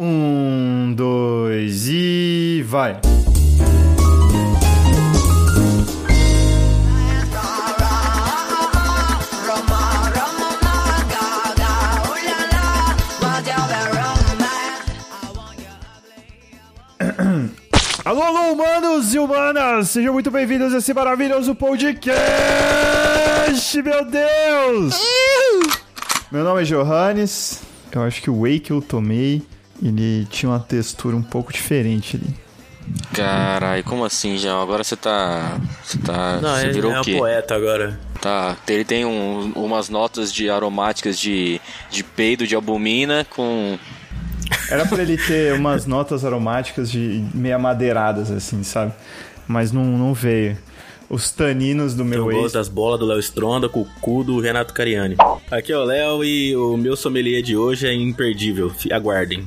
Um, dois e vai. Alô, alô, humanos e humanas! Sejam muito bem-vindos a esse maravilhoso podcast! Meu Deus! Meu nome é Johannes. Eu acho que o whey que eu tomei, ele tinha uma textura um pouco diferente ali. Caralho, como assim, João? Agora você tá. Você tá. Não, você ele virou é o um quê? poeta agora. Tá. Ele tem um- umas notas de aromáticas de, de peido de albumina com. Era pra ele ter umas notas aromáticas de meia madeiradas, assim, sabe? Mas não, não veio. Os taninos do Eu meu ex. das bolas do Léo Stronda com o cu do Renato Cariani. Aqui é o Léo e o meu sommelier de hoje é imperdível. Aguardem.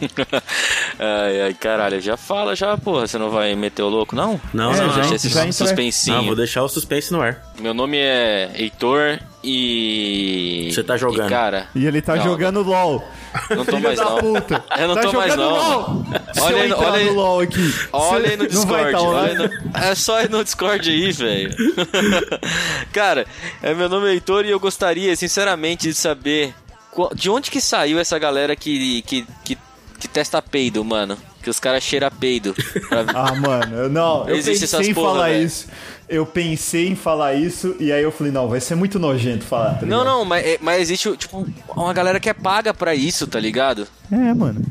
Ai, ai, caralho, já fala já, porra. Você não vai meter o louco, não? Não, É, não, já- não. Deixa esse já suspensinho. Não, vou deixar o suspense no ar. Meu nome é Heitor e. Você tá jogando. E, cara, E ele tá Não, jogando LOL. não tô mais não. puta. Eu não tá tô mais não. LOL. Se Olha eu aí, olha aí. LOL aqui. Olha aí no Discord. tá olha no- É só ir no Discord aí, velho. Cara, é, meu nome é Heitor e eu gostaria, sinceramente, de saber de onde que saiu essa galera que, que, que, que testa peido, mano. Que os caras cheiram peido. pra- Ah, mano, eu- não, eu Existe pensei essas em porra, falar velho. isso. Eu pensei em falar isso e aí eu falei, não, vai ser muito nojento falar, tá Não, ligado? não, mas, é- mas existe, tipo, uma galera que é paga pra isso, tá ligado? É, mano.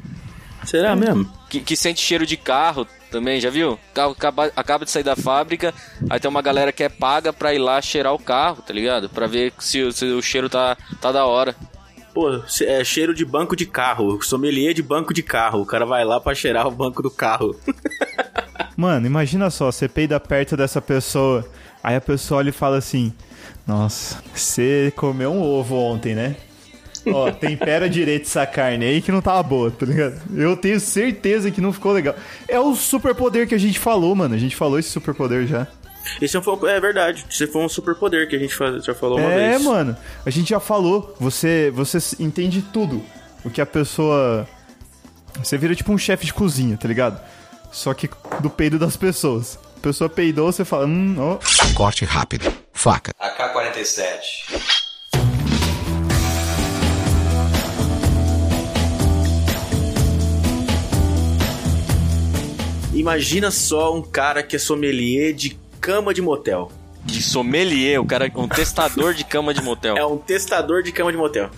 Será mesmo? Que, que sente cheiro de carro também, já viu? O carro acaba, acaba de sair da fábrica, aí tem uma galera que é paga pra ir lá cheirar o carro, tá ligado? Pra ver se, o- se o cheiro tá, tá da hora. Pô, é cheiro de banco de carro. Sommelier de banco de carro. O cara vai lá pra cheirar o banco do carro. Mano, imagina só, você peida perto dessa pessoa, aí a pessoa olha e fala assim: Nossa, você comeu um ovo ontem, né? Ó, tempera direito essa carne aí que não tava boa, tá ligado? Eu tenho certeza que não ficou legal. É o superpoder que a gente falou, mano. A gente falou esse superpoder já. Esse foi, um- é verdade. Esse foi um superpoder que a gente faz- já falou uma é, vez. mano. A gente já falou. Você, você entende tudo. O que a pessoa. Você vira tipo um chefe de cozinha, tá ligado? Só que do peido das pessoas. A pessoa peidou, você fala, hum, ó. Corte rápido. Faca. AK-47. Imagina só um cara que é sommelier de cama de motel. De sommelier, o cara, um testador de cama de motel. É um testador de cama de motel.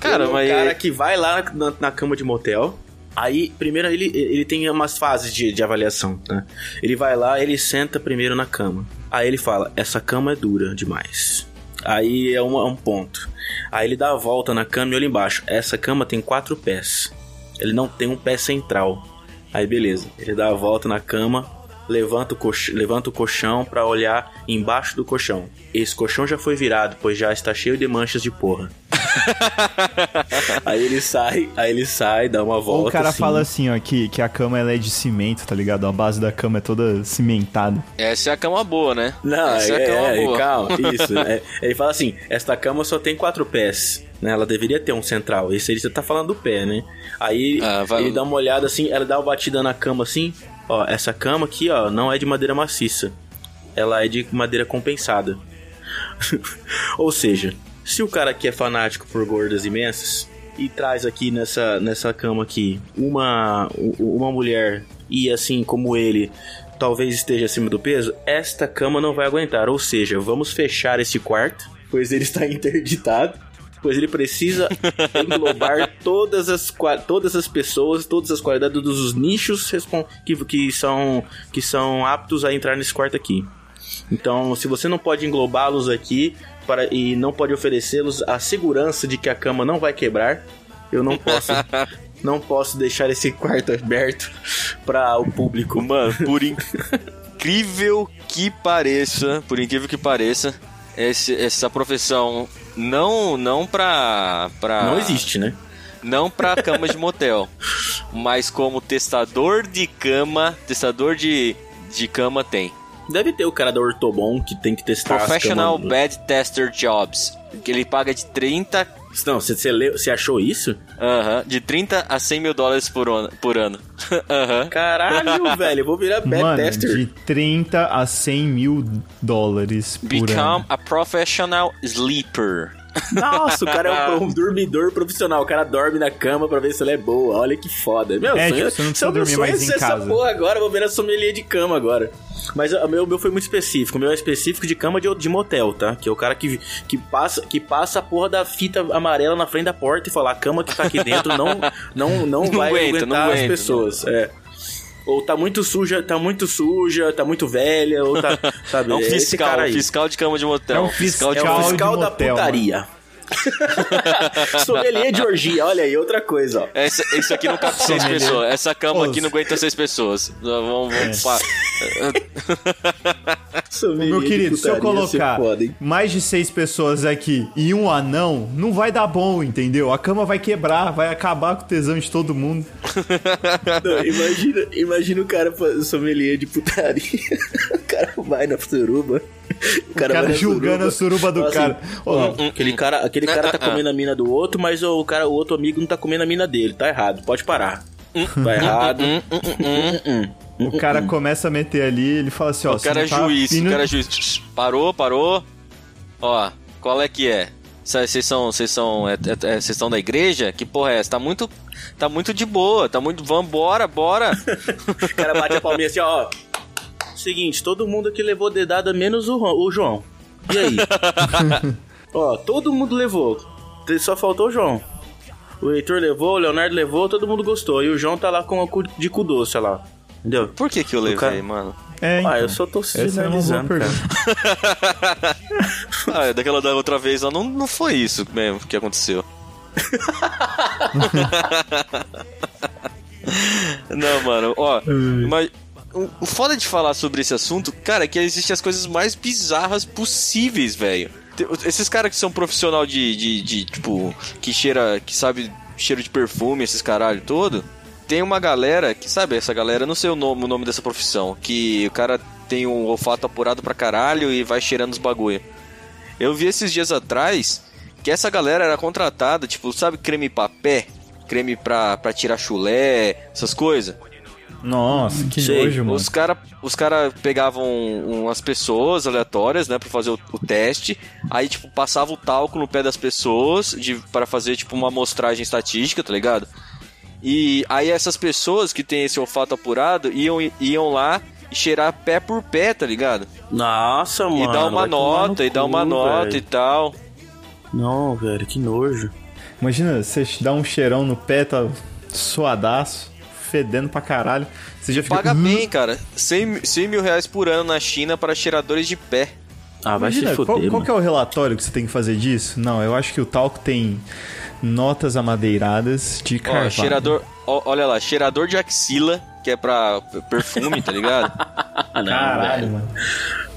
Cara, Ele é um mas- cara que vai lá na, na cama de motel. Aí, primeiro, ele, ele tem umas fases de, de avaliação, né? Ele vai lá, ele senta primeiro na cama. Aí ele fala, essa cama é dura demais. Aí é um, é um ponto. Aí ele dá a volta na cama e olha embaixo. Essa cama tem quatro pés. Ele não tem um pé central. Aí beleza. Ele dá a volta na cama, levanta o, cox... levanta o colchão pra olhar embaixo do colchão. Esse colchão já foi virado, pois já está cheio de manchas de porra. aí ele sai, aí ele sai, dá uma volta. Ou o cara assim. fala assim, ó, que, que a cama ela é de cimento, tá ligado? A base da cama é toda cimentada. Essa é a cama boa, né? Não, Essa é, a cama é, boa. calma, isso. é, ele fala assim: esta cama só tem quatro pés. Né, ela deveria ter um central. Esse aí você tá falando do pé, né? Aí Ah, vai- ele dá uma olhada assim, ela dá uma batida na cama assim. Ó, essa cama aqui, ó, não é de madeira maciça. Ela é de madeira compensada. Ou seja, se o cara aqui é fanático por gordas imensas e traz aqui nessa, nessa cama aqui uma, uma mulher e assim como ele talvez esteja acima do peso, esta cama não vai aguentar. Ou seja, vamos fechar esse quarto, pois ele está interditado, pois ele precisa englobar todas as, todas as pessoas, todas as qualidades, todos os nichos que, que, são, que são aptos a entrar nesse quarto aqui. Então, se você não pode englobá-los aqui para, e não pode oferecê-los a segurança de que a cama não vai quebrar, eu não posso, não posso deixar esse quarto aberto para o público. Mano, por incrível que pareça, por incrível que pareça, esse- essa profissão não não pra, pra Não existe, né? Não pra cama de motel, mas como testador de cama, testador de, de cama tem. Deve ter o cara da Ortobon que tem que testar as Professional camas. Bed Tester Jobs, que ele paga de 30 Não, você, você, leu, você achou isso? Aham, de 30 a 100 mil dólares por ano. Por ano. Aham. Caralho, velho, eu vou virar bad Mano, tester. de 30 a 100 mil dólares por Become ano. a professional sleeper. Nossa, o cara é um, um dormidor profissional. O cara dorme na cama pra ver se ela é boa. Olha que foda. Meu É, sonho, tipo, você não precisa dormir é mais em essa casa. porra agora. eu Vou ver a sommelier de cama agora. Mas o meu, o meu foi muito específico. O meu é específico de cama de, de motel, tá? Que é o cara que, que, passa, que passa a porra da fita amarela na frente da porta e fala: a cama que tá aqui dentro não, não, não, Não vai aguenta, aguentar não as aguenta, pessoas. É. Ou tá muito suja, tá muito suja, tá muito velha, ou tá. Sabe? É um esse fiscal, cara um aí. fiscal de cama de motel. É um de fiscal É o de fiscal da motel, putaria. Sommelier de orgia, olha aí, outra coisa, ó. Essa, isso aqui não cabe seis pessoas. Essa cama aqui não aguenta seis pessoas. Vamos, vamos pa- Sommelier Meu querido, se eu você colocar hein? mais de seis pessoas aqui e um anão, não vai dar bom, entendeu? A cama vai quebrar, vai acabar com o tesão de todo mundo. Não, imagina, imagina o cara sommelier de putaria. O cara vai na suruba. O O cara, vai na julgando a suruba do Fala assim, cara. Aquele cara, aquele cara tá Ah, ah, comendo a mina do outro, mas o cara, o outro amigo não tá comendo a mina dele. Tá errado, pode parar. Tá errado. o cara começa a meter ali, ele fala assim, ó... O cara é você não tá juiz, o cara é juiz. Parou, parou. Ó, qual é que é? Vocês são, vocês são, é, é, é, vocês estão da igreja? Que porra é essa? Tá muito, tá muito de boa, tá muito, vambora, bora. O cara bate a palminha assim, ó. Seguinte, todo mundo aqui levou dedada, menos o, o João. E aí? ó, todo mundo levou. Só faltou o João. O Heitor levou, o Leonardo levou, todo mundo gostou. E o João tá lá com a cu de cu doce, olha lá. Entendeu? Por que que eu levei, cara- mano? É, então. Ah, eu só tô é sinalizando, cara. Ah, daquela da outra vez lá, não, não foi isso mesmo que aconteceu. não, mano, ó, mas o, foda de falar sobre esse assunto, cara, é que existem as coisas mais bizarras possíveis, velho. Esses caras que são profissional de, de, de, tipo, que cheira, que sabe cheiro de perfume, esses caralho todo, tem uma galera que, sabe, essa galera, não sei o nome, o nome dessa profissão, que o cara tem um olfato apurado pra caralho e vai cheirando os bagulho. Eu vi esses dias atrás que essa galera era contratada, tipo, sabe, creme papé? Creme pra, pra tirar chulé, essas coisas. Nossa, que Sei. nojo, mano. Os caras os cara pegavam umas pessoas aleatórias, né, pra fazer o, o teste. Aí, tipo, passava o talco no pé das pessoas de, para fazer, tipo, uma amostragem estatística, tá ligado? E aí essas pessoas que têm esse olfato apurado iam, iam lá e cheirar pé por pé, tá ligado? Nossa, mano. e dar uma nota, no e dar uma nota velho. e tal. Não, velho, que nojo. Imagina, você dá um cheirão no pé, tá suadaço, fedendo pra caralho. Você já fica... Paga bem, cara. 100, mi- 100 mil reais por ano na China para cheiradores de pé. Ah, vai Imagina, se fuder, qual, qual que é o relatório que você tem que fazer disso? Não, eu acho que o talco tem notas amadeiradas de Ó, carvalho. cheirador. ó, olha lá, cheirador de axila, que é pra perfume, tá ligado? Não, Caralho, velho. mano.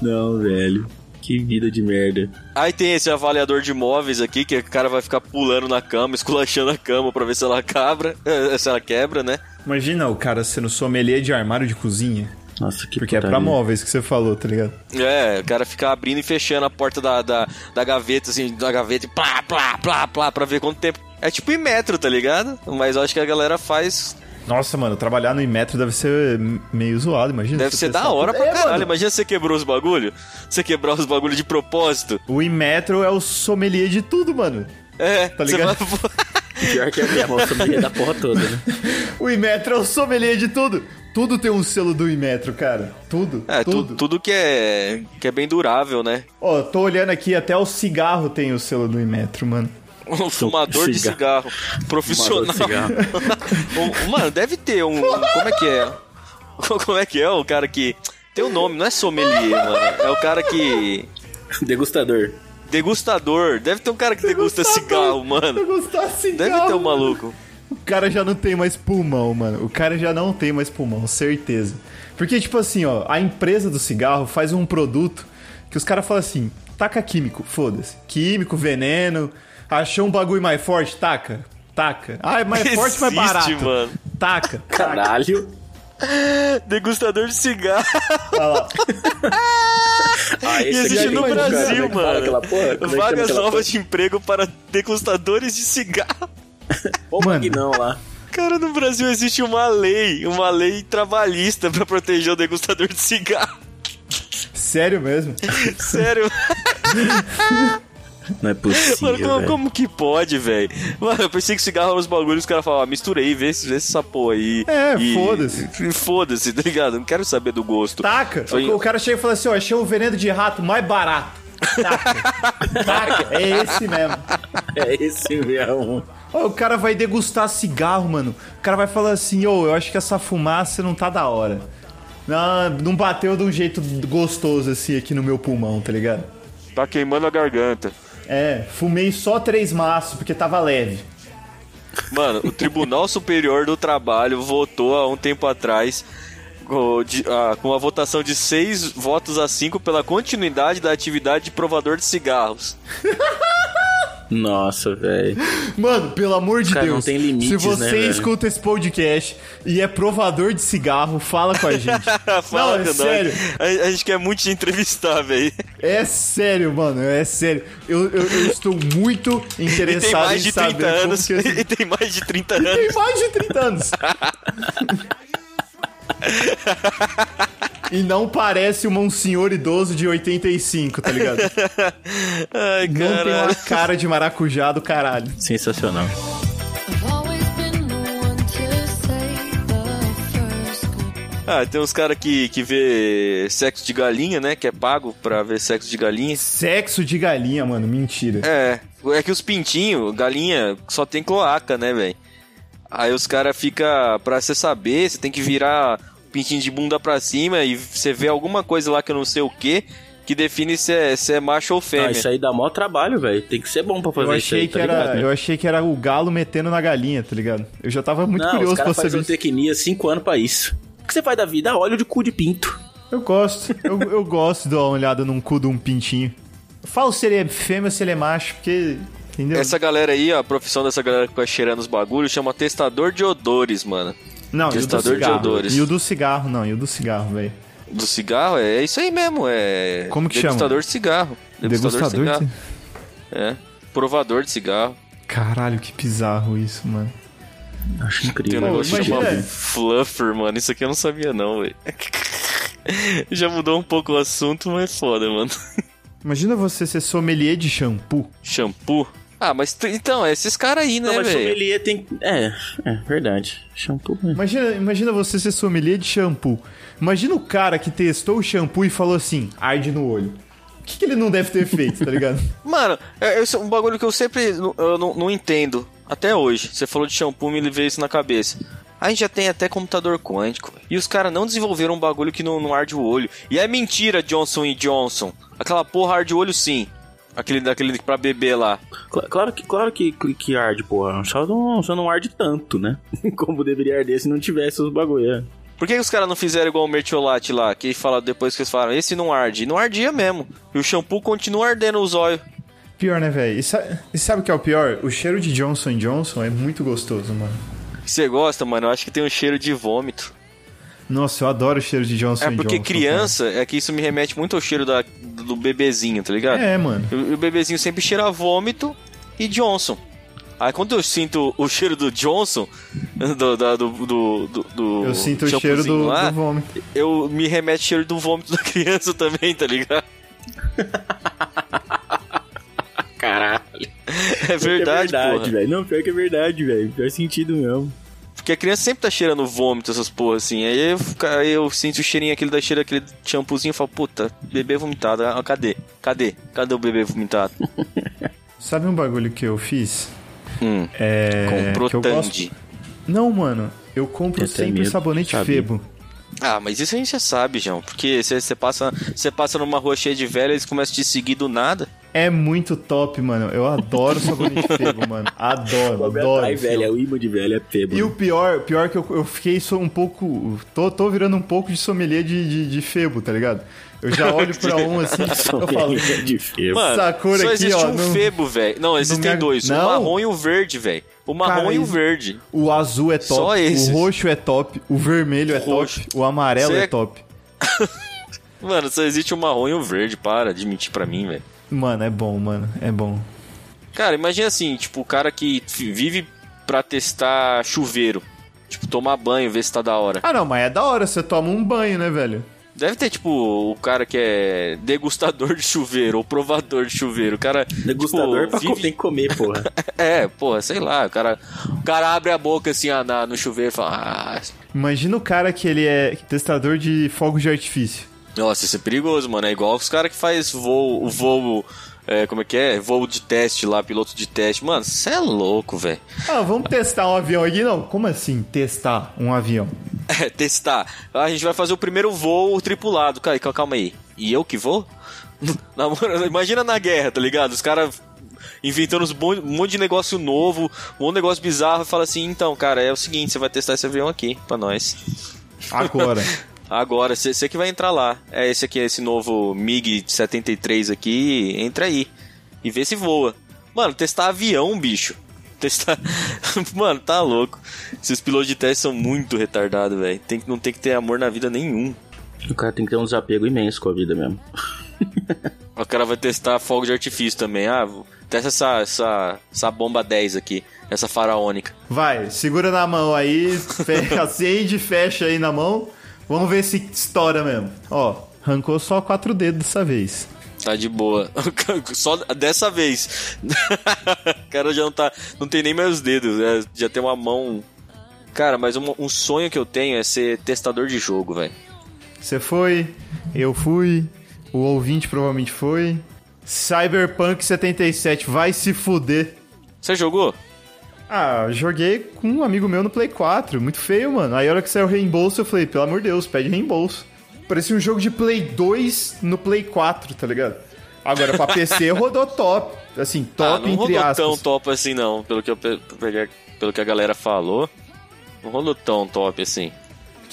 Não, velho. Que vida de merda. Aí tem esse avaliador de imóveis aqui, que o cara vai ficar pulando na cama, esculachando a cama pra ver se ela cabra, se ela quebra, né? Imagina o cara sendo sommelier de armário de cozinha. Nossa, que Porque é pra putaria. móveis que você falou, tá ligado? É, o cara fica abrindo e fechando a porta da, da, da gaveta, assim, da gaveta e plá, plá, plá, plá, pra ver quanto tempo. É tipo em metro, tá ligado? Mas eu acho que a galera faz. Nossa, mano, trabalhar no Imetro deve ser meio zoado, imagina. Deve ser da hora pra É, caralho. mano, Imagina você quebrou os bagulho. Você quebrar os bagulho de propósito. O Imetro é o sommelier de tudo, mano. É, Tá você ligado? vai- Pior que é mesmo, a família da porra toda, né? O Imetro é o sommelier de tudo. Tudo tem um selo do Imetro, cara. Tudo. É, tudo. tudo, tudo que é que é bem durável, né? Ó, tô olhando aqui, até o cigarro tem o selo do Imetro, mano. Um fumador de cigarro profissional. Fumador de Um- Mano, deve ter um. Como é que é? Como é que é o cara que. Tem um nome, não é sommelier, mano. É o cara que. Degustador. Degustador. Deve ter um cara que degusta cigarro, mano. Eu gostar cigarro. Deve ter um maluco. O cara já não tem mais pulmão, mano. O cara já não tem mais pulmão, certeza. Porque, tipo assim, ó, a empresa do cigarro faz um produto que os caras falam assim: taca químico, foda-se. Químico, veneno. Achou um bagulho mais forte? Taca. Taca. Ah, é mais forte, mais Existe, barato. mano. Taca. Caralho. Degustador de cigarro. Olha lá. Ah, E esse aqui existe é no cara. Brasil, é fala mano. porra? É Vagas novas de emprego para degustadores de cigarro. porra? Ô, Mano. Magnão lá. Cara, no Brasil existe uma lei, uma lei trabalhista pra proteger o degustador de cigarro. Sério mesmo? Sério. Não é possível, Mano, como, como que pode, velho? Mano, eu pensei que cigarro era os bagulhos, os caras falavam, ah, misturei, vê, vê essa porra aí. É, foda-se. Foda-se, tá ligado? Não quero saber do gosto. Taca. Foi- O, cara chega e fala assim, ó, achei o veneno de rato mais barato. Taca. Taca. É esse mesmo. É esse mesmo. Ó, o cara vai degustar cigarro, mano. O cara vai falar assim, ô, eu acho que essa fumaça não tá da hora. Não, não bateu de um jeito gostoso assim aqui no meu pulmão, tá ligado? Tá queimando a garganta. É, fumei só três maços porque tava leve. Mano, o Tribunal Superior do Trabalho votou há um tempo atrás com, de- ah, com uma votação de seis votos a cinco pela continuidade da atividade de provador de cigarros. Nossa, velho. Mano, pelo amor de Cara, Deus. não tem limites, se você né, velho? escuta esse podcast e é provador de cigarro, fala com a gente. Fala não, é sério. A, a gente quer muito te entrevistar, velho. É sério, mano, é sério. Eu, eu, eu estou muito E interessado tem mais em de saber 30 como anos. E tem mais de 30 Tem anos. mais de 30 anos. e não parece um senhor idoso de 85, tá ligado? Ai, Não tem uma cara de maracujá do caralho. Sensacional. Ah, tem uns caras que, que vê sexo de galinha, né? Que é pago pra ver sexo de galinha. Sexo de galinha, mano, mentira. É, é que os pintinhos, galinha, só tem cloaca, né, velho? Aí os caras ficam, pra você saber, você tem que virar pintinho de bunda pra cima e você vê alguma coisa lá que eu não sei o que, que define se é, se é macho ou Ah, fêmea. isso aí dá mó trabalho, velho. Tem que ser bom pra fazer Eu isso achei, aí, que tá era, ligado? eu achei que era o galo metendo na galinha, tá ligado? Eu já tava muito Não, curioso os pra caras saber fazem isso. zootecnia 5 anos pra isso. O que você faz da vida? Ah, óleo de cu de pinto. Eu gosto. Eu, eu gosto de dar uma olhada num cu de um pintinho. Eu falo se ele é fêmea ou se ele é macho, porque. Entendeu? Essa galera aí, ó, a profissão dessa galera que fica cheirando os bagulhos, chama testador de odores, mano. Não, e o do testador de cigarro. odores. E o do cigarro, não, e o do cigarro, velho. Do cigarro, é isso aí mesmo, é... Como que Degustador chama? de cigarro. Degustador, de Degustador cigarro. de... É. Provador de cigarro. Caralho, que bizarro isso, mano. Acho Tem um incrível. Pô, negócio que chama imagina- Fluffer, mano. Isso aqui eu não sabia, não, velho. Já mudou um pouco o assunto, mas é foda, mano. Imagina você ser sommelier de shampoo. Shampoo. Ah, mas tu- então, é esses caras aí, né, mas velho? sommelier tem... É, é verdade. Shampoo, né? Imagina, imagina você ser sommelier de shampoo. Imagina o cara que testou o shampoo e falou assim, arde no olho. O que, que ele não deve ter feito, tá ligado? Mano, é, é um bagulho que eu sempre não- eu não, não entendo. Até hoje. Você falou de shampoo, me veio isso na cabeça. A gente já tem até computador quântico. E os caras não desenvolveram um bagulho que não, não arde o olho. E é mentira, Johnson e Johnson. Aquela porra arde o olho sim. Aquele daquele pra beber lá. Cla- Claro que, claro que, que, arde, porra. Só não, só não arde tanto, né? Como deveria arder se não tivesse os bagulho. é. Por que os caras não fizeram igual o Mertiolate lá? Que fala depois que eles falaram, esse não arde. E não ardia mesmo. E o shampoo continua ardendo os olhos. Pior, né, velho? E, sa- e sabe o que é o pior? O cheiro de Johnson Johnson é muito gostoso, mano. Você gosta, mano? Eu acho que tem um cheiro de vômito. Nossa, eu adoro o cheiro de Johnson É porque Johnson. criança, é que isso me remete muito ao cheiro da, do bebezinho, tá ligado? cara. É, mano. O, o bebezinho sempre cheira vômito e Johnson. Aí quando eu sinto o cheiro do Johnson, do, do, do, do, do Eu sinto o cheiro do, lá, do vômito. eu me remete ao cheiro do vômito da criança também, tá ligado? Caralho. É verdade, é verdade, velho. Não, pior que é verdade, velho. Faz sentido mesmo. Porque a criança sempre tá cheirando vômito, essas porra assim. Aí eu, aí eu sinto o cheirinho aquele da cheira, aquele shampoozinho e falo, puta, bebê vomitado. Ah, cadê? Cadê? Cadê o bebê vomitado? Sabe um bagulho que eu fiz? Hum, É. comprou que eu gosto... Não, mano. Eu compro Eu sempre medo, sabonete sabe? Febo. Ah, mas isso a gente já sabe, João. Porque você passa, você passa numa rua cheia de velhos, eles começam a te seguir do nada. É muito top, mano. Eu adoro sabonete Febo, mano. Adoro, adoro. Ai, velho, é o imã de velho, é pebo. E o pior, pior que eu, eu fiquei só um pouco. Tô, tô virando um pouco de sommelier de, de, de Febo, tá ligado? Eu já olho pra um assim, eu falo. de febo. Mano, Essa cor só aqui, existe ó, um não- febo, velho. Não, existem me ag- dois. O Não. marrom e o verde, velho. O marrom Cara, e o esse- verde. O azul é top, Só esses. o roxo é top, o vermelho é Roxo. top, o amarelo é é- top. Mano, só existe o marrom e o verde. Para de mentir pra mim, velho. Mano, é bom, mano, é bom. Cara, imagina assim, tipo, o cara que vive pra testar chuveiro. Tipo, tomar banho, ver se tá da hora. Ah, não, mas é da hora, você toma um banho, né, velho? Deve ter, tipo, o cara que é degustador de chuveiro ou provador de chuveiro. O cara. Degustador tipo, pra vive- tem que comer, porra. É, porra, sei lá. O cara, o cara abre a boca assim ah, na- no chuveiro e fala. Ah, Imagina o cara que ele é testador de fogos de artifício. Nossa, isso é perigoso, mano. É igual os caras que faz voo, o voo. é, como é que é? Voo de teste lá, piloto de teste. Mano, você é louco, velho. Ah, vamos testar um avião aqui? Não, como assim testar um avião? É, testar. A gente vai fazer o primeiro voo tripulado. Calma aí. E eu que vou? Na Imagina na guerra, tá ligado? Os caras inventando um monte de negócio novo, um monte de negócio bizarro e fala assim, então, cara, é o seguinte, você vai testar esse avião aqui pra nós. Agora. Agora, você que vai entrar lá. É esse aqui, esse novo MiG-73 aqui, entra aí. E vê se voa. Mano, testar avião, bicho. Testar. Mano, tá louco. Esses pilotos de teste são muito retardados, velho. Tem que Não tem que ter amor na vida nenhum. O cara tem que ter um desapego imenso com a vida mesmo. O cara vai testar fogo de artifício também. Ah, testa essa, essa, essa bomba 10 aqui. Essa faraônica. Vai, segura na mão aí, fe- acende, fecha aí na mão. Vamos ver se estoura mesmo. Ó, arrancou só quatro dedos dessa vez. Tá de boa. Só dessa vez. o cara já não tá. Não tem nem mais os dedos, né? Já tem uma mão. Cara, mas um, um sonho que eu tenho é ser testador de jogo, velho. Você foi, eu fui, o ouvinte provavelmente foi. Cyberpunk 77, vai se fuder. Você jogou? Ah, joguei com um amigo meu no Play 4, muito feio, mano. Aí a hora que saiu o reembolso, eu falei, pelo amor de Deus, pede reembolso. Parecia um jogo de Play 2 no Play 4, tá ligado? Agora, pra PC rodou top. Assim, ah, top não entre rolou aspas. tão top assim, não. Pelo que, eu, pelo que a galera falou. Não rolou tão top assim.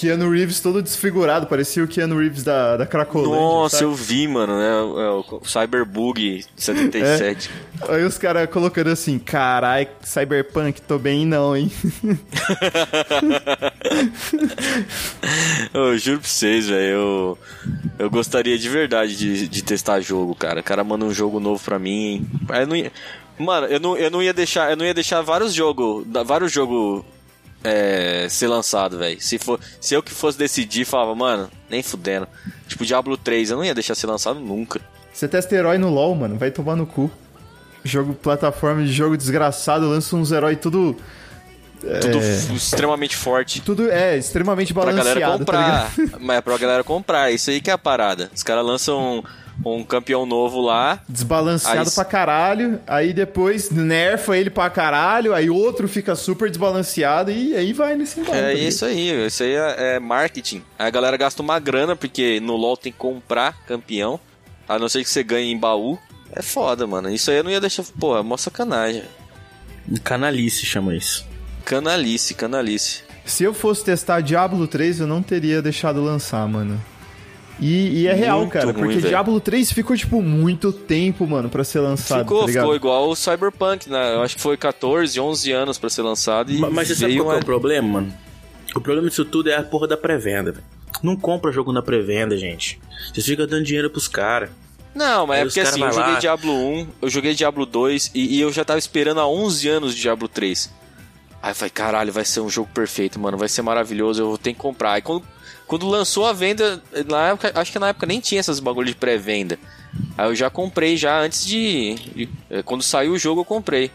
Keanu Reeves todo desfigurado, parecia o Keanu Reeves da, da Cracolândia, Nossa, sabe? eu vi, mano, né? É o Cyberbug 77. Aí os caras colocando assim, carai, Cyberpunk, tô bem não, hein? Eu juro pra vocês, velho. Eu, eu gostaria de verdade de, de testar jogo, cara. O cara manda um jogo novo pra mim. Aí não ia- mano, eu não, eu não ia deixar. Eu não ia deixar vários jogos. Vários jogos é, ser lançado, velho. Se, for, se eu que fosse decidir, falava, mano, nem fudendo. Tipo, Diablo 3, eu não ia deixar ser lançado nunca. Você testa herói no LoL, mano, vai tomar no cu. Jogo, plataforma de jogo desgraçado, lança uns heróis tudo... Tudo É. extremamente forte. Tudo é extremamente Pra balanceado, galera tá comprar. ligado? Mas é pra galera comprar. Isso aí que é a parada. Os caras lançam um, um campeão novo lá. Desbalanceado Aí- pra caralho, aí depois nerfa ele pra caralho, aí outro fica super desbalanceado e aí vai nesse embalo. É tá isso aí, isso aí é, é marketing. Aí a galera gasta uma grana, porque no LoL tem que comprar campeão, a não ser que você ganhe em baú. É foda, mano. Isso aí eu não ia deixar. Pô, é mó sacanagem. Canalice chama isso. Canalice, canalice. Se eu fosse testar Diablo 3, eu não teria deixado lançar, mano. E, e é real, Muito cara, ruim, porque velho. Diablo 3 ficou, tipo, muito tempo, mano, pra ser lançado, ficou, tá ligado? ficou igual o Cyberpunk, né? Eu acho que foi 14, 11 anos pra ser lançado. E Ma- Mas você sabe qual que é uma- o problema, mano? O problema disso tudo é a porra da pré-venda, velho. Não compra jogo na pré-venda, gente. Vocês ficam dando dinheiro pros caras. Não, mas Aí é porque cara assim, eu joguei lá- Diablo 1, eu joguei Diablo 2 e, e eu já tava esperando há 11 anos de Diablo 3. Aí eu falei, caralho, vai ser um jogo perfeito, mano, vai ser maravilhoso, eu vou ter que comprar. Aí quando, quando lançou a venda, na época, acho que na época nem tinha essas bagulho de pré-venda. Aí eu já comprei já antes de, de- é, Quando saiu o jogo eu comprei.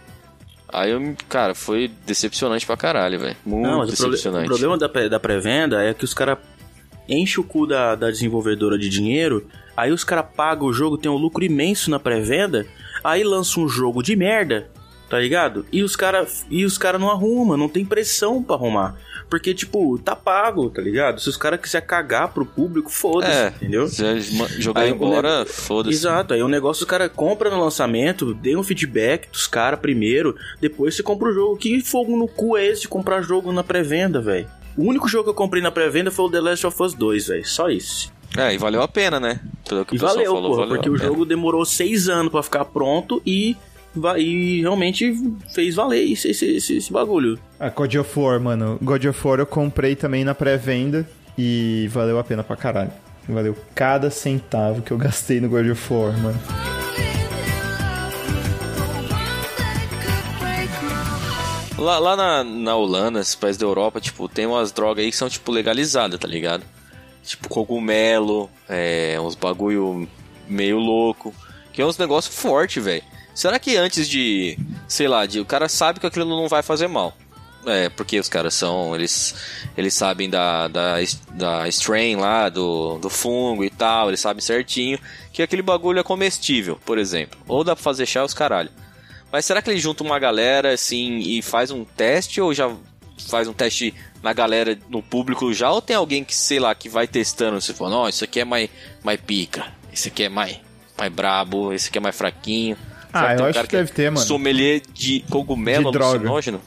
Aí eu, cara, foi decepcionante pra caralho, velho. Muito Não, mas o, proble- decepcionante. o problema da pré-venda é que os caras enchem o cu da, da desenvolvedora de dinheiro, aí os caras pagam o jogo, tem um lucro imenso na pré-venda, aí lança um jogo de merda, tá ligado? E os caras e os cara não arrumam, não tem pressão pra arrumar. Porque, tipo, tá pago, tá ligado? Se os caras quiser cagar pro público, foda-se, É, entendeu? se ma- jogar Aí embora, foda-se. Exato, aí o negócio o cara compra no lançamento, dê um feedback dos caras primeiro, depois você compra o jogo. Que fogo no cu é esse de comprar jogo na pré-venda, velho? O único jogo que eu comprei na pré-venda foi o The Last of Us 2, velho. Só isso. É, e valeu a pena, né? Que E valeu, falou, porra, valeu porque o jogo demorou seis anos pra ficar pronto e e realmente fez valer esse, esse, esse, esse bagulho. Ah, God of War, mano. God of War eu comprei também na pré-venda e valeu a pena pra caralho. Valeu cada centavo que eu gastei no God of War, mano. Lá, lá na, na Holanda, esses países da Europa, tipo, tem umas drogas aí que são, tipo, legalizadas, tá ligado? Tipo, cogumelo, é, uns bagulho meio louco. Que é uns negócios fortes, velho. Será que antes de, sei lá, de, o cara sabe que aquilo não vai fazer mal? É, porque os caras são, eles, eles sabem da, da, da strain lá, do, do fungo e tal, eles sabem certinho que aquele bagulho é comestível, por exemplo. Ou dá pra fazer chá os caralho. Mas será que ele junta uma galera assim e faz um teste ou já faz um teste na galera, no público já? Ou tem alguém que, sei lá, que vai testando? Você fala, não, isso aqui é mais, mais pica, esse aqui é mais, mais brabo, esse aqui é mais fraquinho. Ah, eu um acho cara que deve ter, mano. Sommelier de cogumelo De droga. alucinógeno?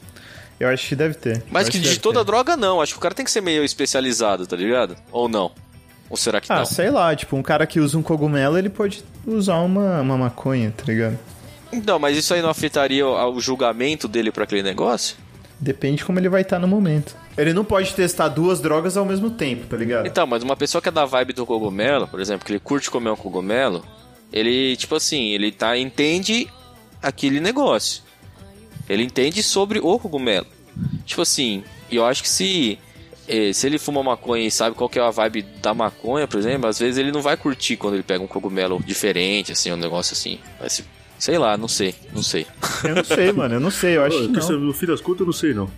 Eu acho que deve ter. Mas que acho de toda ter. droga não, acho que o cara tem que ser meio especializado, tá ligado? Ou não? Ou será que Ah, não? sei lá, tipo, um cara que usa um cogumelo, ele pode usar uma, uma maconha, tá ligado? Então, mas isso aí não afetaria o, o julgamento dele pra aquele negócio? Depende como ele vai estar no momento. Ele não pode testar duas drogas ao mesmo tempo, tá ligado? Então, mas uma pessoa que é da vibe do cogumelo, por exemplo, que ele curte comer um cogumelo, ele, tipo assim, ele tá, entende aquele negócio. Ele entende sobre o cogumelo. Tipo assim, eu acho que se, eh, se ele fuma maconha e sabe qual que é a vibe da maconha, por exemplo, às vezes ele não vai curtir quando ele pega um cogumelo diferente, assim, um negócio assim. Vai se- sei lá, não sei, não sei. Eu não sei, mano, eu não sei, eu acho que não. no fim das contas, eu não sei não.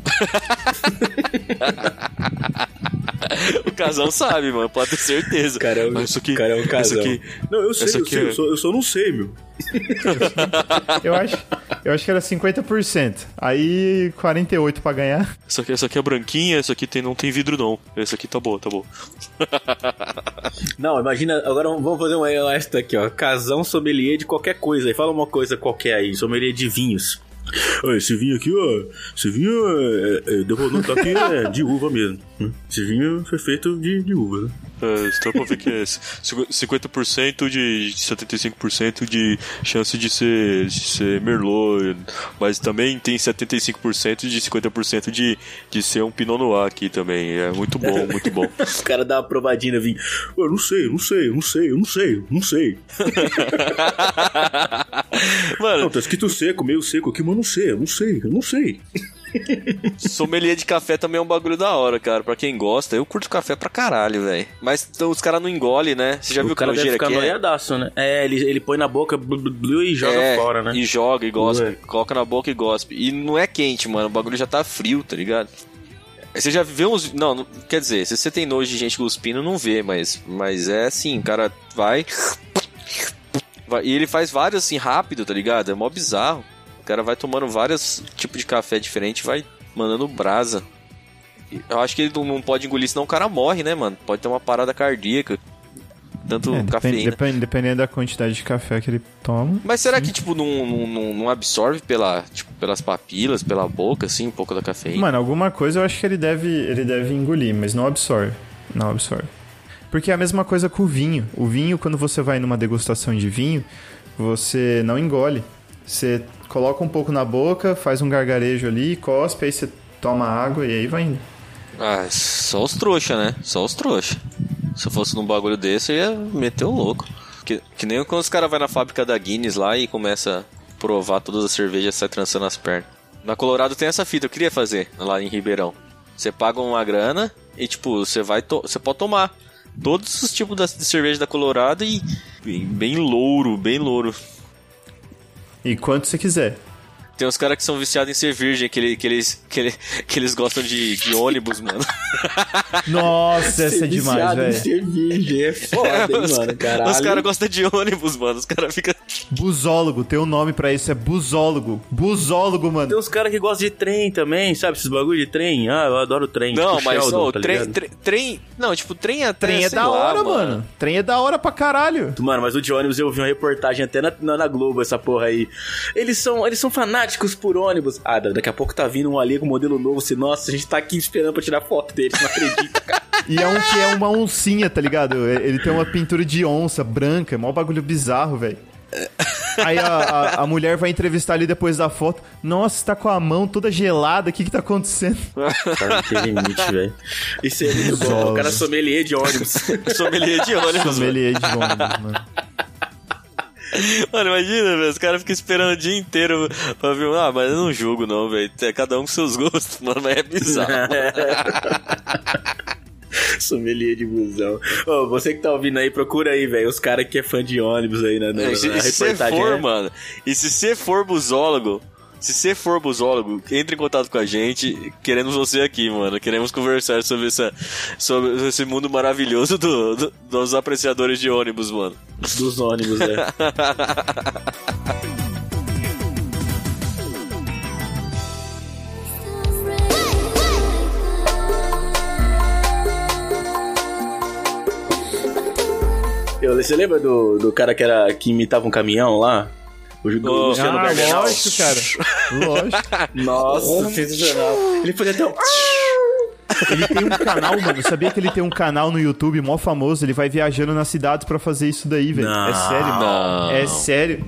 o casal sabe, mano, pode ter certeza. Cara, é isso aqui, cara é um isso casal. aqui, Não, eu sei, eu aqui sei, é- eu, só, eu só não sei, meu. Eu acho, eu acho que era 50%. Aí 48 pra ganhar. Essa aqui, essa aqui é branquinha, essa aqui tem, não tem vidro não. Essa aqui tá boa, tá boa. Não, imagina, agora vamos fazer um elástico aqui, ó. Casão sommelier de qualquer coisa aí. Fala uma coisa qualquer aí, sommelier de vinhos. Esse vinho aqui, ó. Esse vinho é, é, devo notar que é de uva mesmo. Né? Esse vinho foi feito de, de uva, né? É, ver que é 50% de 75% de chance de ser, de ser Merlot, mas também tem 75% de 50% de, de ser um Pinot Noir aqui também. É muito bom, muito bom. Os caras dão uma provadinha vinho. Eu não sei, não sei, não sei, eu não sei, não sei. Mano, Não, tá escrito seco, meio seco aqui, mas eu não sei, eu não sei, eu não sei. sommelier de café também é um bagulho da hora, cara. Pra quem gosta, eu curto café pra caralho, velho. Mas então, os caras não engolem, né? Você já viu o cara que deve nojeira ficar é? noiadaço, né? É, ele, ele põe na boca blu, blu, blu, e joga É, fora, né? E joga e gospe. Ué. Coloca na boca e gospe. E não é quente, mano. O bagulho já tá frio, tá ligado? Você já vê uns. Não, não- quer dizer, se você tem nojo de gente cuspindo, não vê, mas, mas é assim, o cara vai. vai- E ele faz vários assim rápido, tá ligado? É mó bizarro. O cara vai tomando vários tipos de café diferente e vai mandando brasa. Eu acho que ele não- pode engolir, senão o cara morre, né, mano? Pode ter uma parada cardíaca. Tanto É, cafeína. depende- dependendo da quantidade de café que ele toma. Mas será que, tipo, não, não, não- não absorve pela, tipo, pelas papilas, pela boca, assim, um pouco da cafeína? Mano, alguma coisa eu acho que ele deve, ele deve engolir, mas não absorve. Não absorve. Porque é a mesma coisa com o vinho. O vinho, quando você vai numa degustação de vinho, você não engole. Você coloca um pouco na boca, faz um gargarejo ali, cospe, aí você toma água e aí vai indo. Ah, só os trouxa, né? Só os trouxa. Se eu fosse num bagulho desse, eu ia meter o louco. Que, que nem quando os caras vão na fábrica da Guinness lá e começa a provar todas as cervejas sai trançando as pernas. Na Colorado tem essa fita, eu queria fazer lá em Ribeirão. Você paga uma grana e, tipo, você vai você pode tomar todos os tipos de cerveja da Colorado e bem, bem louro, bem louro. E quanto você quiser. Tem uns caras que são viciados em ser virgem, que, ele- que eles, que, ele- que eles gostam de, de ônibus, mano. Nossa, essa é demais, velho. Ser virgem é foda, hein, os, mano, caralho. Os caras gostam de ônibus, mano. Os caras ficam. Busólogo, tem um nome pra isso, é busólogo. Busólogo, Tem mano. uns caras que gostam de trem também, sabe? Esses bagulho de trem. Ah, eu adoro trem. Não, tipo mas Sheldon, ô, tá trem, trem, trem. Não, tipo, trem até. Trem é sei da lá, hora, mano. Trem é da hora pra caralho. Mano, mas o de ônibus eu vi uma reportagem até na, na, na Globo, essa porra aí. Eles são, eles são fanáticos por ônibus. Ah, da- daqui a pouco tá vindo um ali com modelo novo. Assim, nossa, a gente tá aqui esperando pra tirar foto deles, não acredito, cara. E é um que é uma oncinha, tá ligado? Ele tem uma pintura de onça branca, é mó bagulho bizarro, velho. Aí a, a, a mulher vai entrevistar ali depois da foto. Nossa, você tá com a mão toda gelada, o que que tá acontecendo? Cara, não tem limite, velho. Isso é muito bom. O cara sommelier de ônibus. Sommelier de ônibus. Sommelier de ônibus, mano. Mano, imagina, velho. Os caras ficam esperando o dia inteiro pra ver. Ah, mas eu não julgo, não, velho. É cada um com seus gostos, mano. Mas é bizarro. sommelier de busão. Ô, você que tá ouvindo aí, procura aí, velho. Os caras que é fã de ônibus aí na, na, É, na e se reportagem. for, é- mano, e se você for busólogo, se você for busólogo, entre em contato com a gente. Queremos você aqui, mano. Queremos conversar sobre, essa, sobre esse mundo maravilhoso do- do- dos apreciadores de ônibus, mano. Dos ônibus, né? Eu, você lembra do, do cara que, era, que imitava um caminhão lá? O, do Oh. Luciano Ah, Gardenal. lógico, cara. Lógico. Nossa, sensacional. Ele fazia até um... Ele tem um canal, mano. Sabia que ele tem um canal no YouTube mó famoso? Ele vai viajando nas cidades pra fazer isso daí, velho. É sério, Não. É sério.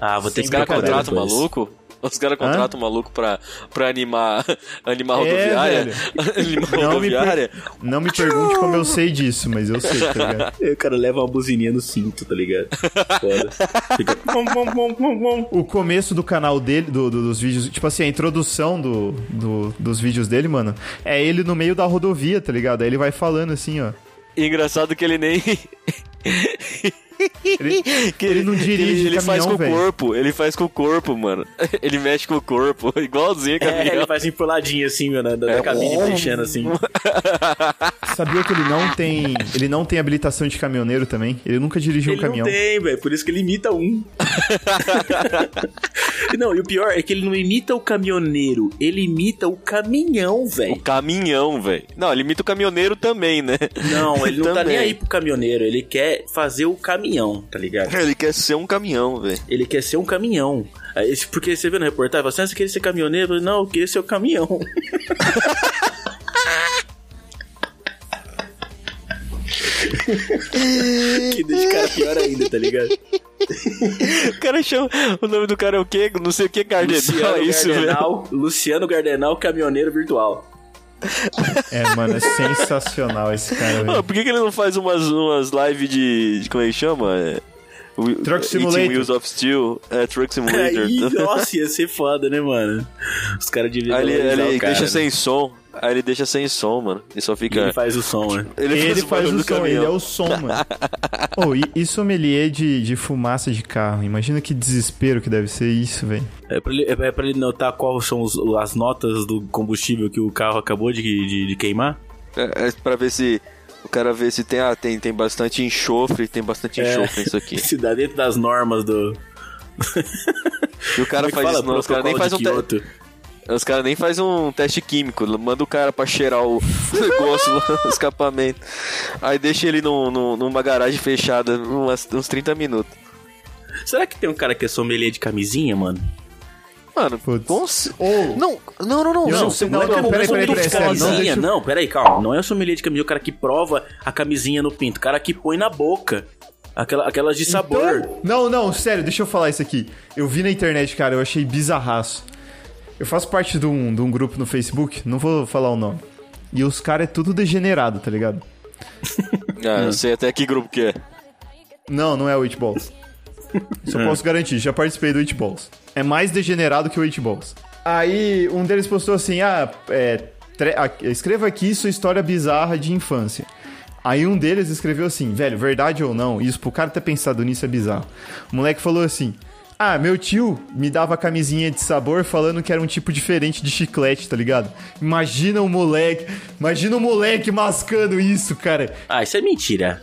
Ah, vou ter Os que um depois. maluco? Os caras contratam um maluco pra, pra animar, animar a É, rodoviária? animar Não me, rodoviária? per... não me pergunte como eu sei disso, mas eu sei, tá ligado? O cara leva uma buzininha no cinto, tá ligado? Foda. Fica... O começo do canal dele, do- do- dos vídeos, tipo assim, a introdução do, do- dos vídeos dele, mano, é ele no meio da rodovia, tá ligado? Aí ele vai falando assim, ó. E engraçado que ele nem. Ele, que ele não dirige ele, ele faz caminhão, com velho. o corpo, ele faz com o corpo, mano. Ele mexe com o corpo, igualzinho É, caminhão. ele faz empoladinho assim, meu, na, da, da cabine mexendo assim. Sabia que ele não tem. Ele não tem habilitação de caminhoneiro também? Ele nunca dirigiu Ele um caminhão. não tem, velho, por isso que ele imita um. não, e o pior é que ele não imita o caminhoneiro, ele imita o caminhão, O velho. caminhão, velho. Não, ele imita o caminhoneiro também, né? Não, ele não tá nem aí pro caminhoneiro, ele quer fazer o caminhão, tá ligado? Ele quer ser um caminhão, velho. Ele quer ser um caminhão. Porque você vê na reportagem, você, ah, você queria ser caminhoneiro? Eu falei, Não, eu queria ser o caminhão. que deixa o cara pior ainda, tá ligado? O cara chama. O nome do cara é o quê? Não sei o que, Cardenal. Luciano É isso, velho. Gardenal, Luciano Gardenal, caminhoneiro virtual. É, mano, é sensacional esse cara, velho. por que, que ele não faz umas, umas lives de, de. Como é que chama? Truck Simulator. Wheels of Steel. É, Truck Simulator. Aí, nossa, ia ser foda, né, mano? Os caras deviam ele, ele o cara, deixa né? sem som. Aí ele deixa sem som, mano. Ele só fica. Ele faz o som, né? Ele faz barulho o som, caminhão. ele é o som, mano. Oh, e, e sommelier de, de fumaça de carro? Imagina que desespero que deve ser isso, velho. É pra, ele, é é pra ele notar quais são os- as notas do combustível que o carro acabou de, de, de queimar? É, é pra ver se. O cara vê se tem, ah, tem, tem bastante enxofre, tem bastante É. enxofre nisso aqui. Se dá dentro das normas do. E o cara é faz fala? isso, não, os caras nem faz um te... Os caras nem faz um teste químico, manda o cara pra cheirar o negócio escapamento. Aí deixa ele num, num- numa garagem fechada umas, uns 30 minutos. Será que tem um cara que é sommelier de camisinha, mano? Mano, Ou- Não, não, não, não. Eu não, não Não, é não, é peraí, de camisinha, deixa- não, peraí, calma. Não é o sommelier de camisinha, o cara que prova a camisinha no pinto. O cara que põe na boca. Aquela, aquelas de sabor. Então- Não, não, sério, deixa eu falar isso aqui. Eu vi na internet, cara, eu achei bizarraço. Eu faço parte de um, de um grupo no Facebook, não vou falar o nome. E os caras é tudo degenerado, tá ligado? Ah, eu sei até que grupo que é. Não, não é o It Balls. Só posso garantir, já participei do It Balls. É mais degenerado que o It Balls. Aí um deles postou assim: ah, é, tre- ah, escreva aqui sua história bizarra de infância. Aí um deles escreveu assim, velho, verdade ou não, isso pro cara ter pensado nisso é bizarro. O moleque falou assim: Ah, meu tio me dava camisinha de sabor falando que era um tipo diferente de chiclete, tá ligado? Imagina o moleque, imagina o moleque mascando isso, cara. Ah, isso é mentira.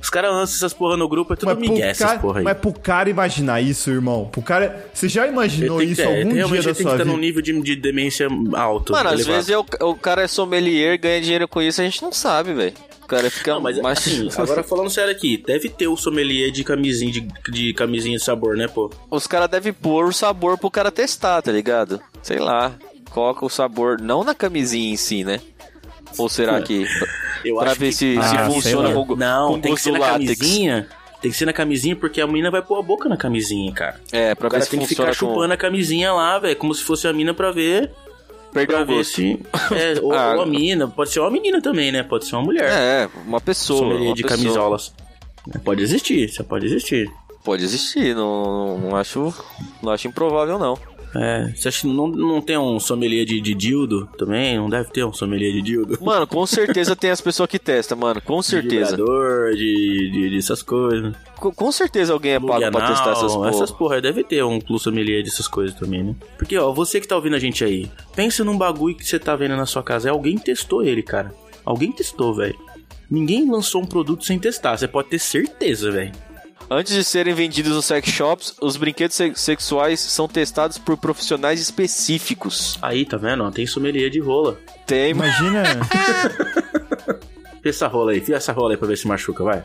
Os caras lançam essas porra no grupo, é tudo Mas migué essas cara, porra aí. mas pro cara imaginar isso, irmão, pro cara. Você já imaginou tem isso ter- algum dia realmente da ele tem sua que estar vida? num nível de, de demência alto. Mano, às vezes é o, o cara é sommelier, ganha dinheiro com isso, a gente não sabe, velho. O cara fica Não, mas mais... assim, agora falando sério aqui, deve ter o sommelier de camisinha de, de camisinha de sabor, né, pô? Os caras devem pôr o sabor pro cara testar, tá ligado? Sei lá. Coloca o sabor, não na camisinha em si, né? Ou será que. Eu pra acho ver que- se, Ah, se funciona com, Não, com tem que ser na látex. camisinha. Tem que ser na camisinha porque a menina vai pôr a boca na camisinha, cara. É, pra O cara ver se tem que funciona ficar com... chupando a camisinha lá, velho, como se fosse a mina pra ver. Perdeu Pra o ver gosto. se. É, ou, Ah. ou a mina. Pode ser uma menina também, né? Pode ser uma mulher. É, uma pessoa. Uma de pessoa. camisolas. Pode existir, isso pode existir. Pode existir, não, não acho, não acho improvável não. É, você acha que não, não tem um sommelier de, de dildo também? Não deve ter um sommelier de dildo? Mano, com certeza tem as pessoas que testam, mano. Com De certeza. vibrador, de, de, de essas coisas. Com, com certeza alguém é pago pra testar essas porra. Essas porra, deve ter um plus sommelier dessas coisas também, né? Porque, ó, você que tá ouvindo a gente aí, pensa num bagulho que você tá vendo na sua casa. Alguém testou ele, cara. Alguém testou, velho. Ninguém lançou um produto sem testar, você pode ter certeza, velho. Antes de serem vendidos nos sex shops, os brinquedos se- sexuais são testados por profissionais específicos. Aí, tá vendo? Tem sommelier de rola. Tem, Imagina. Fia essa rola aí, fia essa rola aí pra ver se machuca, vai.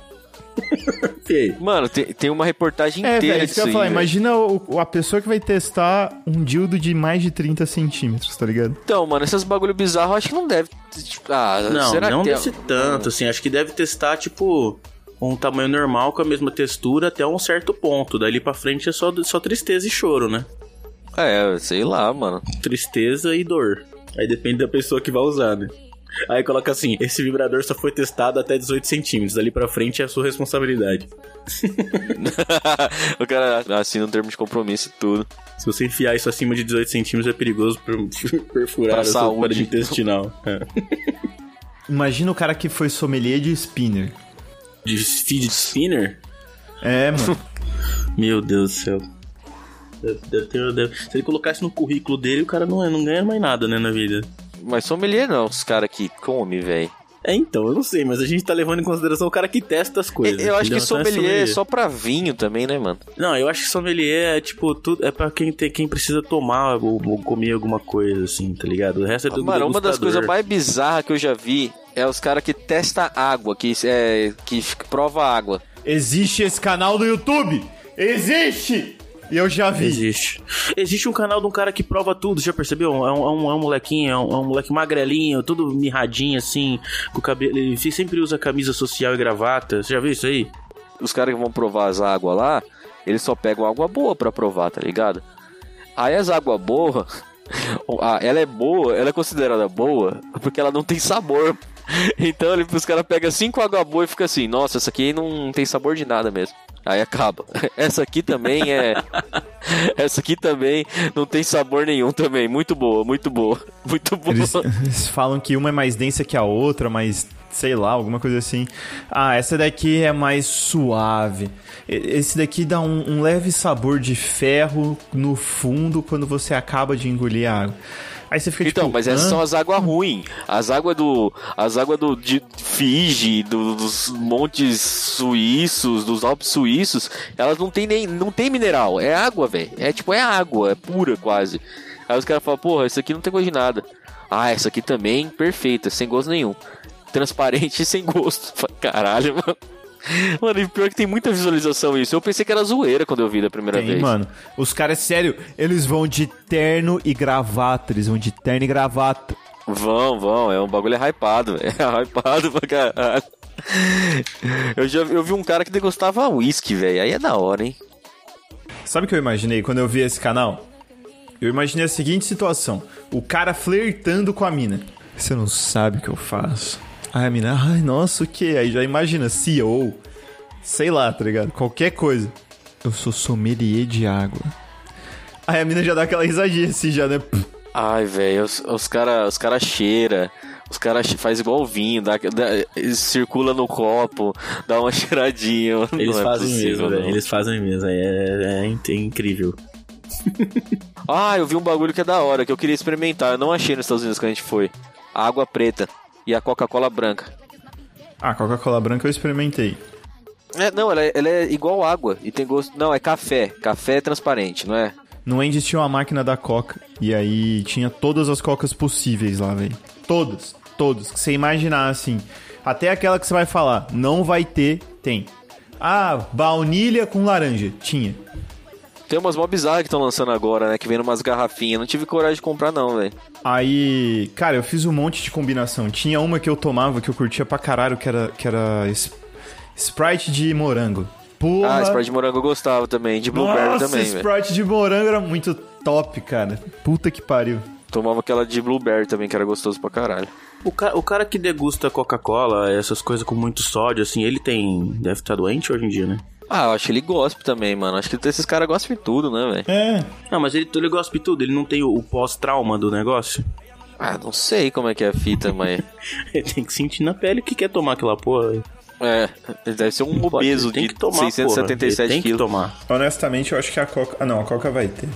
Mano, tem, tem uma reportagem É, inteira velho, isso que disso eu ia falar. aí, velho. Imagina o- a pessoa que vai testar um dildo de mais de 30 centímetros, tá ligado? Então, mano, esses bagulho bizarro eu acho que não deve. Tipo, ah, Não, será não que tem- deve ser tanto, assim. Acho que deve testar, tipo, um tamanho normal com a mesma textura até um certo ponto. Dali pra frente é só, só tristeza e choro, né? É, sei lá, mano. Tristeza e dor. Aí depende da pessoa que vai usar, né? Aí coloca assim: esse vibrador só foi testado até 18 centímetros. Dali pra frente é a sua responsabilidade. o cara assina um termo de compromisso e tudo. Se você enfiar isso acima de 18 centímetros, é perigoso per- perfurar Pra a sua saúde. parede intestinal. É. Imagina o cara que foi sommelier de spinner. De feed spinner? É, mano. Meu Deus do céu. Deve- deve ter- deve- Se ele colocasse no currículo dele, o cara não, não ganha mais nada, né, na vida. Mas sommelier não, os caras que come, velho. É, então, eu não sei, mas a gente tá levando em consideração o cara que testa as coisas. Eu acho que? Então é sommelier é só pra vinho também, né, mano? Não, eu acho que sommelier é tipo, tudo, é pra quem, tem, quem precisa tomar ou, ou comer alguma coisa, assim, tá ligado? O resto é tudo Mano, uma das coisas mais bizarras que eu já vi é os caras que testa água, que, é, que prova água. Existe esse canal do YouTube! Existe! E eu já vi. Existe. Existe um canal de um cara que prova tudo, já percebeu? É um, é um, é um molequinho, é um, é um moleque magrelinho, todo mirradinho assim, com o cabelo. Ele sempre usa camisa social e gravata. Você já viu isso aí? Os caras que vão provar as águas lá, eles só pegam água boa pra provar, tá ligado? Aí as águas boas, ah, ela é boa, ela é considerada boa porque ela não tem sabor. Então ele, os caras pegam cinco água boa e fica assim, nossa, essa aqui não tem sabor de nada mesmo. Aí acaba. Essa aqui também é. Essa aqui também não tem sabor nenhum também. Muito boa, muito boa. Muito boa. Eles, eles falam que uma é mais densa que a outra, mas sei lá, alguma coisa assim. Ah, essa daqui é mais suave. Esse daqui dá um, um leve sabor de ferro no fundo quando você acaba de engolir a água. Aí você fica Então, tipo, mas essas "Hã?" são as águas ruins. As águas do. As águas do de Fiji, do- dos montes suíços, dos Alpes suíços, elas não tem nem. não tem mineral. É água, velho. É tipo, é água, é pura quase. Aí os caras falam, porra, isso aqui não tem gosto de nada. Ah, essa aqui também, perfeita, sem gosto nenhum. Transparente e sem gosto. Caralho, mano. Mano, e pior que tem muita visualização isso. Eu pensei que era zoeira quando eu vi da primeira Tem, vez. mano. Os caras, sério, eles vão de terno e gravata. Eles vão de terno e gravata. Vão, vão, é um bagulho é hypado, velho. É hypado pra caralho. Eu já eu vi um cara que degustava uísque, velho. Aí é da hora, hein? Sabe o que eu imaginei quando eu vi esse canal? Eu imaginei a seguinte situação: o cara flertando com a mina. Você não sabe o que eu faço. Aí a mina, ai, nossa, o que? Aí já imagina, CEO, sei lá, tá ligado? Qualquer coisa. Eu sou sommelier de água. Aí a mina já dá aquela risadinha assim, já, né? Ai, velho, os, os cara, os cara cheira, os cara che- faz igual o vinho, dá, dá- circula no copo, dá uma cheiradinha. mano. Eles Não é fazem possível, mesmo. Eles fazem mesmo. É, é, é incrível. Ah, eu vi um bagulho que é da hora, que eu queria experimentar. Eu não achei nos Estados Unidos quando a gente foi. A água preta e a Coca-Cola branca. Ah, Coca-Cola branca eu experimentei. É, não, ela é, ela é igual água e tem gosto. Não, é café. Café é transparente, não é? No Andes tinha uma máquina da Coca. E aí tinha todas as cocas possíveis lá, velho. Todas. Todas. Que você imaginar, assim. Até aquela que você vai falar, não vai ter, tem. Ah, baunilha com laranja. Tinha. Tem umas mó bizarras que estão lançando agora, né? Que vem umas garrafinhas. Não tive coragem de comprar, não, velho. Aí, cara, eu fiz um monte de combinação. Tinha uma que eu tomava que eu curtia pra caralho, que era, que era Sprite de morango. Porra. Ah, Sprite de morango eu gostava também. De blueberry Nossa, também, velho. Sprite de morango era muito top, cara. Puta que pariu. Tomava aquela de blueberry também, que era gostoso pra caralho. O, ca- o cara que degusta Coca-Cola, essas coisas com muito sódio, assim, ele tem. Deve estar doente hoje em dia, né? Ah, eu acho que ele gospe também, mano. Acho que esses caras gostam de tudo, né, velho? É. Não, mas ele, ele gosta de tudo, ele não tem o, o pós-trauma do negócio. Ah, não sei como é que é a fita, mas... Ele tem que sentir na pele que quer tomar aquela porra. É, ele deve ser um obeso ele tem de que tomar, porra. 677 Ele tem que quilos. tomar. Honestamente, eu acho que a Coca. Ah, não, a Coca vai ter.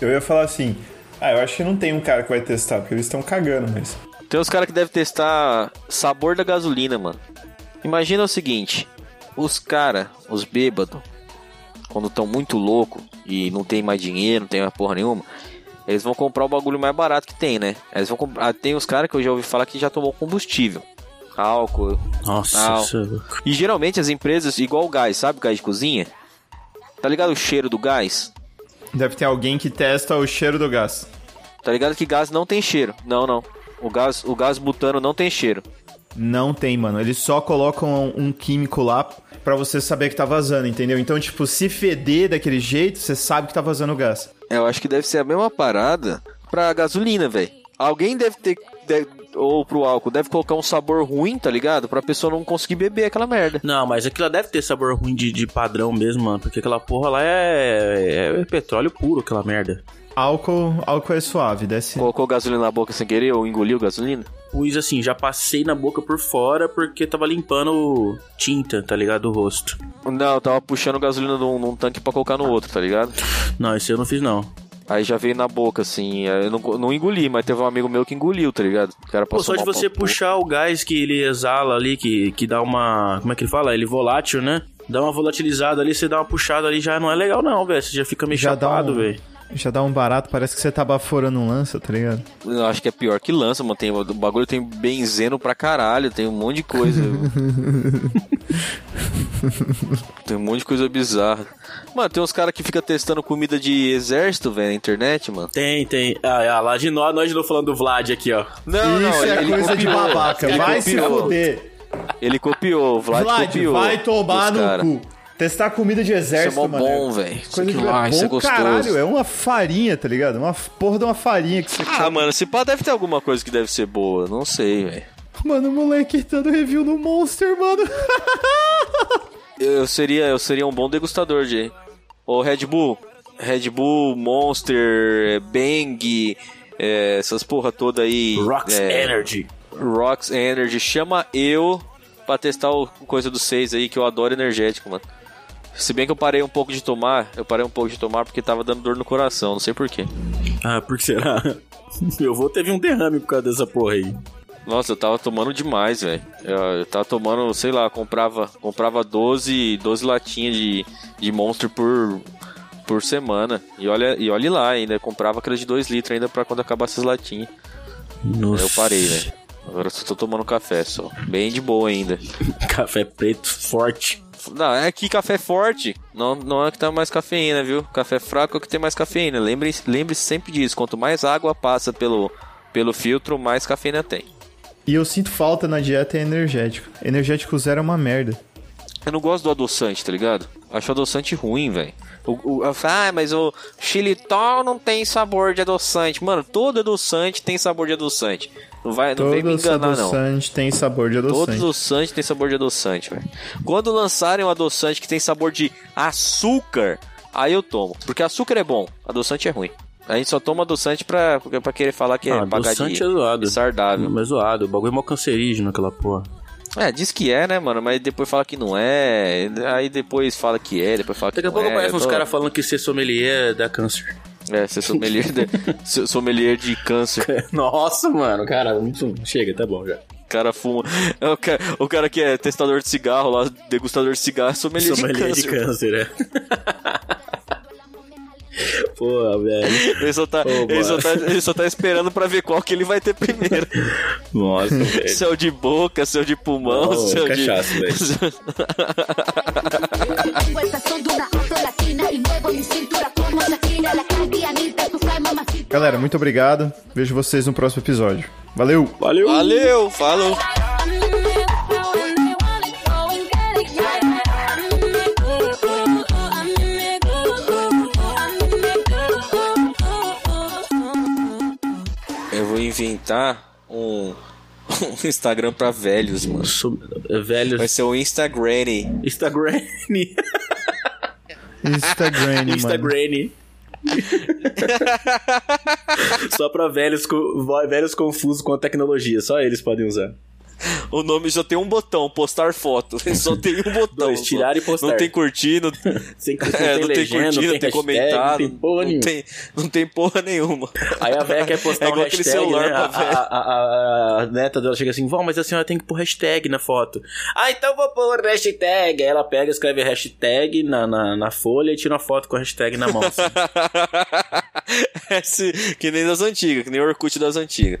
Eu ia falar assim. Ah, eu acho que não tem um cara que vai testar, porque eles estão cagando, mas. Tem uns caras que devem testar sabor da gasolina, mano. Imagina o seguinte: os caras, os bêbados, quando estão muito louco e não tem mais dinheiro, não tem mais porra nenhuma, eles vão comprar o bagulho mais barato que tem, né? Eles vão comprar. ah, Tem uns caras que eu já ouvi falar que já tomou combustível, álcool. Nossa, isso é. E geralmente as empresas, igual o gás, sabe? Gás de cozinha. Tá ligado o cheiro do gás? Deve ter alguém que testa o cheiro do gás. Tá ligado que gás não tem cheiro. Não, não. O gás, o gás butano não tem cheiro. Não tem, mano. Eles só colocam um químico lá pra você saber que tá vazando, entendeu? Então, tipo, se feder daquele jeito, você sabe que tá vazando gás. Eu acho que deve ser a mesma parada pra gasolina, velho. Alguém deve ter. Ou pro álcool, deve colocar um sabor ruim, tá ligado? Pra pessoa não conseguir beber aquela merda. Não, mas aquilo deve ter sabor ruim de, de padrão mesmo, mano. Porque aquela porra lá é, é petróleo puro, aquela merda. Álcool, álcool é suave, desce. Colocou gasolina na boca sem querer ou engoliu gasolina? Pus assim, já passei na boca por fora porque tava limpando tinta, tá ligado? Do rosto. Não, eu tava puxando gasolina num, num tanque pra colocar no outro, tá ligado? Não, esse eu não fiz não. Aí já veio na boca, assim. Eu não, não engoli, mas teve um amigo meu que engoliu, tá ligado? O cara Pô, passou só de você pra- puxar o gás que ele exala ali, que, que dá uma. Como é que ele fala? Ele volátil, né? Dá uma volatilizada ali, você dá uma puxada ali, já não é legal, não, velho. Você já fica meio Já chapado, um- velho. Já dá um barato, parece que você tá baforando um lança, tá ligado? Eu acho que é pior que lança, mano. Tem, o bagulho tem benzeno pra caralho, tem um monte de coisa. tem um monte de coisa bizarra. Mano, tem uns caras que ficam testando comida de exército, velho, na internet, mano. Tem, tem. Ah, ah, lá de nós, nós de novo falando do Vlad aqui, ó. Não, Isso é coisa de babaca. Ele Vai se copiou. fuder. Ele copiou, o Vlad, Vlad, copiou. vai tomar no cu. Testar comida de Isso é exército, mó mano. bom, velho. Isso Coisa que lá, isso é bom gostoso. caralho, é uma farinha, tá ligado? Uma porra de uma farinha que você Ah, mano, esse pá deve ter alguma coisa que deve ser boa. Não sei, velho. Mano, o moleque dando review no Monster, mano. Eu seria, eu seria um bom degustador de. Ô Red Bull, Red Bull, Monster, Bang, é, essas porra toda aí. Rocks é, Energy. Rocks Energy. Chama eu pra testar o coisa do 6 aí, que eu adoro energético, mano. Se bem que eu parei um pouco de tomar, eu parei um pouco de tomar porque tava dando dor no coração, não sei porquê. Ah, por que será? Meu avô teve um derrame por causa dessa porra aí. Nossa, eu tava tomando demais, velho. Eu, eu tava tomando, sei lá, comprava, comprava 12, 12 latinhas de, de Monster por, por semana. E olha, e olha lá ainda, eu comprava aquelas de 2 litros ainda pra quando acabasse as latinhas. Nossa. Eu parei, velho. Agora eu só tô tomando café só. Bem de boa ainda. Café preto forte. Não, é que café forte. Não, não é que tá mais cafeína, viu? Café fraco é o que tem mais cafeína. Lembre, lembre sempre disso. Quanto mais água passa pelo, pelo filtro, mais cafeína tem. E eu sinto falta na dieta é energético. Energético zero é uma merda. Eu não gosto do adoçante, tá ligado? Acho adoçante ruim, velho. O, o, falo, ah, mas o xilitol não tem sabor de adoçante. Mano, todo adoçante tem sabor de adoçante. Não vai, não vem me enganar, não. adoçante tem sabor de Todo adoçante. adoçante tem sabor de adoçante, velho. Quando lançarem um adoçante que tem sabor de açúcar, aí eu tomo. Porque açúcar é bom, adoçante é ruim. A gente só toma adoçante pra, pra querer falar que é Ah, pagar de, adoçante é zoado. de sardável. Mas zoado, o bagulho é mó cancerígeno aquela porra. É, diz que é, né, mano? Mas depois fala que não é. Aí depois fala que é, depois fala que Daqui a não pouco é. aparece Eu uns tô- caras falando que ser sommelier dá câncer. É, ser sommelier de, sommelier de câncer. Nossa, mano, cara, chega, tá bom já. O cara fuma. É o, cara, o cara que é testador de cigarro lá, degustador de cigarro, é sommelier, Sommelier de de câncer. câncer, é. Pô, velho. Ele só, tá, ele, só tá, ele só tá esperando pra ver qual que ele vai ter primeiro. Nossa, velho. Céu de boca, céu de pulmão, Ô, céu cachaça, de. Fly mamacita. Galera, muito obrigado. Vejo vocês no próximo episódio. Valeu! Valeu! Valeu, falou. Inventar um, um Instagram pra velhos, mano. Sou- Velhos. Vai ser o Instagram. Instagram. Instagram. Só pra velhos, velhos confusos com a tecnologia. Só eles podem usar. O nome já tem um botão, postar foto. Só tem um botão. Dois, só. tirar e postar. Não tem curtir, não, Sem, não é, não tem legenda, curtir, não tem hashtag, comentar, não tem porra não nenhuma. tem, não tem porra nenhuma. Aí a velha quer postar É um igual aquele hashtag, celular né? pra a, velho. a, a- a neta dela chega assim, vó, mas a senhora tem que pôr hashtag na foto. Ah, então vou pôr hashtag. Aí ela pega, escreve hashtag na, na, na folha e tira uma foto com a hashtag na mão. assim. Esse, que nem das antigas, que nem o Orkut das antigas.